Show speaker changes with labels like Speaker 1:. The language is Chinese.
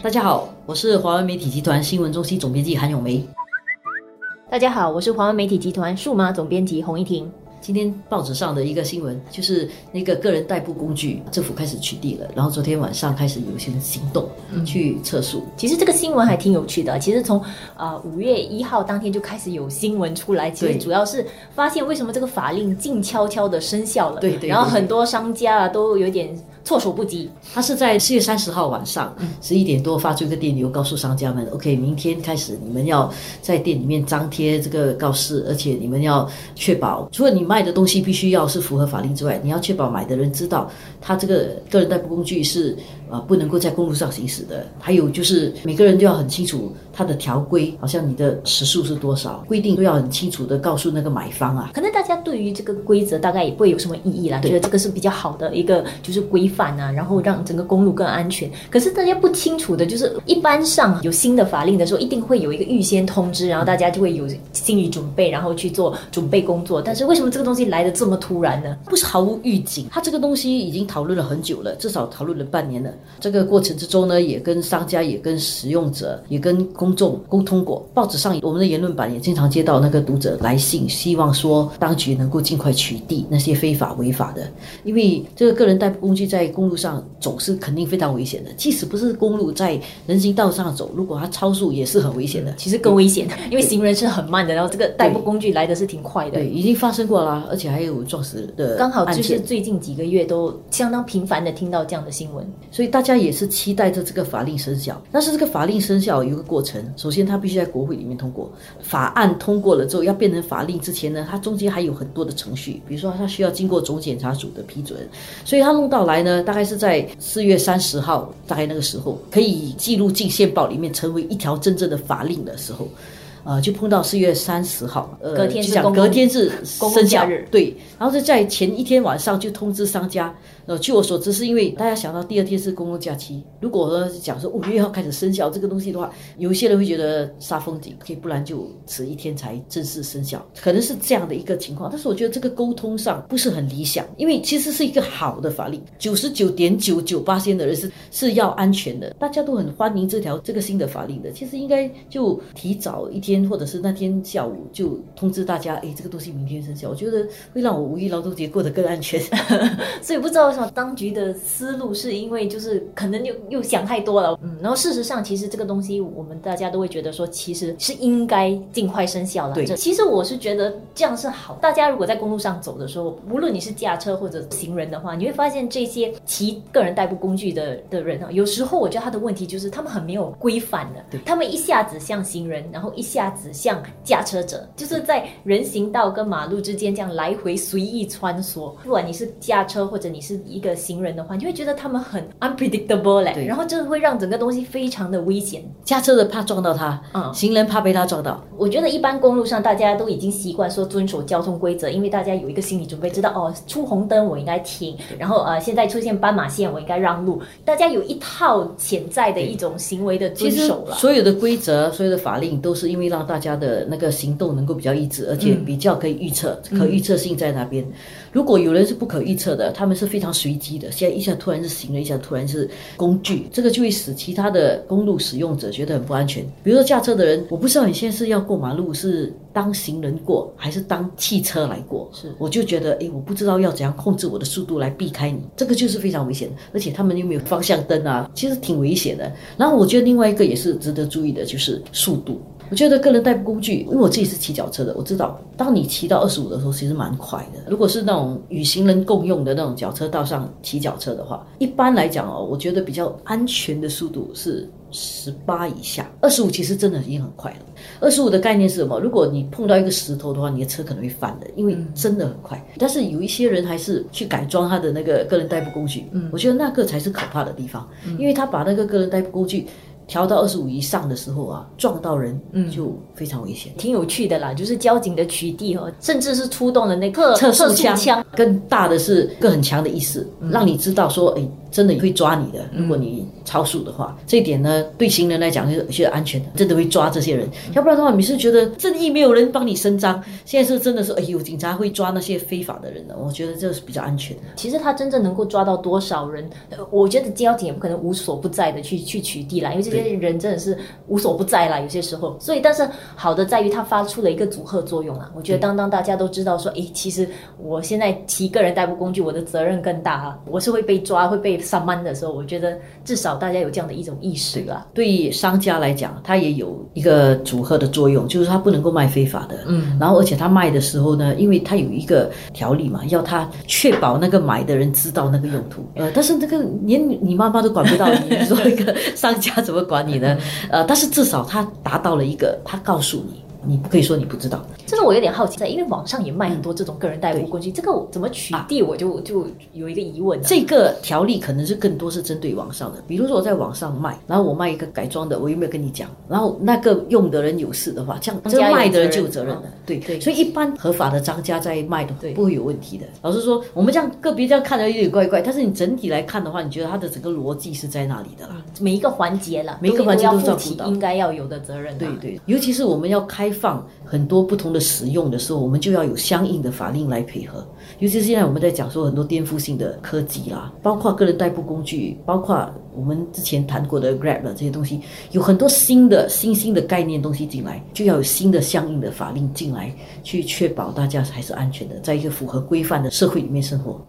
Speaker 1: 大家好，我是华为媒体集团新闻中心总编辑韩永梅。
Speaker 2: 大家好，我是华为媒体集团数码总编辑洪一婷。
Speaker 1: 今天报纸上的一个新闻，就是那个个人代步工具，政府开始取缔了。然后昨天晚上开始有一些行动去测速。
Speaker 2: 其实这个新闻还挺有趣的。其实从啊五月一号当天就开始有新闻出来，其实主要是发现为什么这个法令静悄悄的生效了。
Speaker 1: 对对。
Speaker 2: 然后很多商家啊都有点。措手不及。
Speaker 1: 他是在四月三十号晚上十一点多发出一个电邮，告诉商家们：“OK，明天开始你们要在店里面张贴这个告示，而且你们要确保，除了你卖的东西必须要是符合法令之外，你要确保买的人知道，他这个个人代步工具是呃不能够在公路上行驶的。还有就是每个人都要很清楚他的条规，好像你的时速是多少，规定都要很清楚的告诉那个买方啊。
Speaker 2: 可能大家对于这个规则大概也不会有什么异议啦，觉得这个是比较好的一个就是规。反啊，然后让整个公路更安全。可是大家不清楚的就是，一般上有新的法令的时候，一定会有一个预先通知，然后大家就会有心理准备，然后去做准备工作。但是为什么这个东西来的这么突然呢？
Speaker 1: 不是毫无预警，它这个东西已经讨论了很久了，至少讨论了半年了。这个过程之中呢，也跟商家、也跟使用者、也跟公众沟通过。报纸上我们的言论版也经常接到那个读者来信，希望说当局能够尽快取缔那些非法违法的，因为这个个人代步工具在公路上走是肯定非常危险的，即使不是公路，在人行道上走，如果它超速也是很危险的。
Speaker 2: 其实更危险，因为行人是很慢的，然后这个代步工具来的是挺快的。
Speaker 1: 对，已经发生过了，而且还有撞死的。
Speaker 2: 刚好就是最近几个月都相当频繁的听到这样的新闻，
Speaker 1: 所以大家也是期待着这个法令生效。但是这个法令生效有一个过程，首先它必须在国会里面通过，法案通过了之后要变成法令之前呢，它中间还有很多的程序，比如说它需要经过总检察组的批准，所以它弄到来呢。大概是在四月三十号，大概那个时候可以记录进宪报里面，成为一条真正的法令的时候，呃，就碰到四月三十号，
Speaker 2: 呃，隔天
Speaker 1: 是隔天是生效日，对，然后就在前一天晚上就通知商家。呃，据我所知，是因为大家想到第二天是公共假期，如果说讲说五月一号开始生效这个东西的话，有一些人会觉得煞风景，可以不然就迟一天才正式生效，可能是这样的一个情况。但是我觉得这个沟通上不是很理想，因为其实是一个好的法令，九十九点九九八千的人是是要安全的，大家都很欢迎这条这个新的法令的。其实应该就提早一天，或者是那天下午就通知大家，哎，这个东西明天生效，我觉得会让我五一劳动节过得更安全。
Speaker 2: 所以不知道什么。当局的思路是因为就是可能又又想太多了，嗯，然后事实上其实这个东西我们大家都会觉得说其实是应该尽快生效了。
Speaker 1: 对，
Speaker 2: 其实我是觉得这样是好。大家如果在公路上走的时候，无论你是驾车或者行人的话，你会发现这些骑个人代步工具的的人啊，有时候我觉得他的问题就是他们很没有规范的，
Speaker 1: 对，
Speaker 2: 他们一下子像行人，然后一下子像驾车者，就是在人行道跟马路之间这样来回随意穿梭。不管你是驾车或者你是。一个行人的话，你会觉得他们很 unpredictable 嘞，然后这会让整个东西非常的危险。
Speaker 1: 驾车的怕撞到他，嗯，行人怕被他撞到。
Speaker 2: 我觉得一般公路上大家都已经习惯说遵守交通规则，因为大家有一个心理准备，知道哦，出红灯我应该停，然后呃，现在出现斑马线我应该让路。大家有一套潜在的一种行为的遵守了。
Speaker 1: 所有的规则、所有的法令都是因为让大家的那个行动能够比较一致，而且比较可以预测，可预测性在那边。如果有人是不可预测的，他们是非常随机的。现在一下突然是行人，一下突然是工具，这个就会使其他的公路使用者觉得很不安全。比如说驾车的人，我不知道你现在是要过马路是当行人过，还是当汽车来过。
Speaker 2: 是，
Speaker 1: 我就觉得，哎，我不知道要怎样控制我的速度来避开你，这个就是非常危险的。而且他们又没有方向灯啊，其实挺危险的。然后我觉得另外一个也是值得注意的，就是速度。我觉得个人代步工具，因为我自己是骑脚车的，我知道，当你骑到二十五的时候，其实蛮快的。如果是那种与行人共用的那种脚车道上骑脚车的话，一般来讲哦，我觉得比较安全的速度是十八以下，二十五其实真的已经很快了。二十五的概念是什么？如果你碰到一个石头的话，你的车可能会翻的，因为真的很快。但是有一些人还是去改装他的那个个人代步工具，嗯，我觉得那个才是可怕的地方，因为他把那个个人代步工具。调到二十五以上的时候啊，撞到人就非常危险。
Speaker 2: 挺有趣的啦，就是交警的取缔哦，甚至是出动了那个
Speaker 1: 测速枪。更大的是更很强的意识，让你知道说，哎，真的会抓你的。如果你超速的话，这一点呢，对行人来讲是是安全的，真的会抓这些人。要不然的话，你是觉得正义没有人帮你伸张，现在是真的是哎呦，警察会抓那些非法的人的，我觉得这是比较安全的。
Speaker 2: 其实他真正能够抓到多少人，呃我觉得交警也不可能无所不在的去去取缔啦，因为这些人真的是无所不在啦，有些时候。所以，但是好的在于他发出了一个阻吓作用啊。我觉得当当大家都知道说，诶，其实我现在骑个人代步工具，我的责任更大啊，我是会被抓、会被上班的时候，我觉得至少大家有这样的一种意识啦。
Speaker 1: 对商家来讲，它也有一个组合的作用，就是它不能够卖非法的。嗯，然后而且他卖的时候呢，因为它有一个条例嘛，要他确保那个买的人知道那个用途。呃，但是这个连你妈妈都管不到你，你说一个商家怎么管你呢？呃，但是至少他达到了一个，他告诉你，你不可以说你不知道。
Speaker 2: 这个我有点好奇，在因为网上也卖很多这种个人代步工具，这个怎么取缔，我就就有一个疑问、啊。
Speaker 1: 这个条例可能是更多是针对网上的，比如说我在网上卖，然后我卖一个改装的，我有没有跟你讲？然后那个用的人有事的话，这样这个卖的人就有责任的。对
Speaker 2: 对
Speaker 1: 所以一般合法的商家在卖的
Speaker 2: 对
Speaker 1: 不会有问题的。老实说，我们这样个别这样看着有点怪怪，但是你整体来看的话，你觉得它的整个逻辑是在那里的啦。
Speaker 2: 每一个环节了，
Speaker 1: 每一个环节都照顾到
Speaker 2: 负起应该要有的责任、啊。
Speaker 1: 对对，尤其是我们要开放很多不同的使用的时候，我们就要有相应的法令来配合。尤其是现在我们在讲说很多颠覆性的科技啦，包括个人代步工具，包括我们之前谈过的 Grab 这些东西，有很多新的新兴的概念东西进来，就要有新的相应的法令进来，去确保大家还是安全的，在一个符合规范的社会里面生活。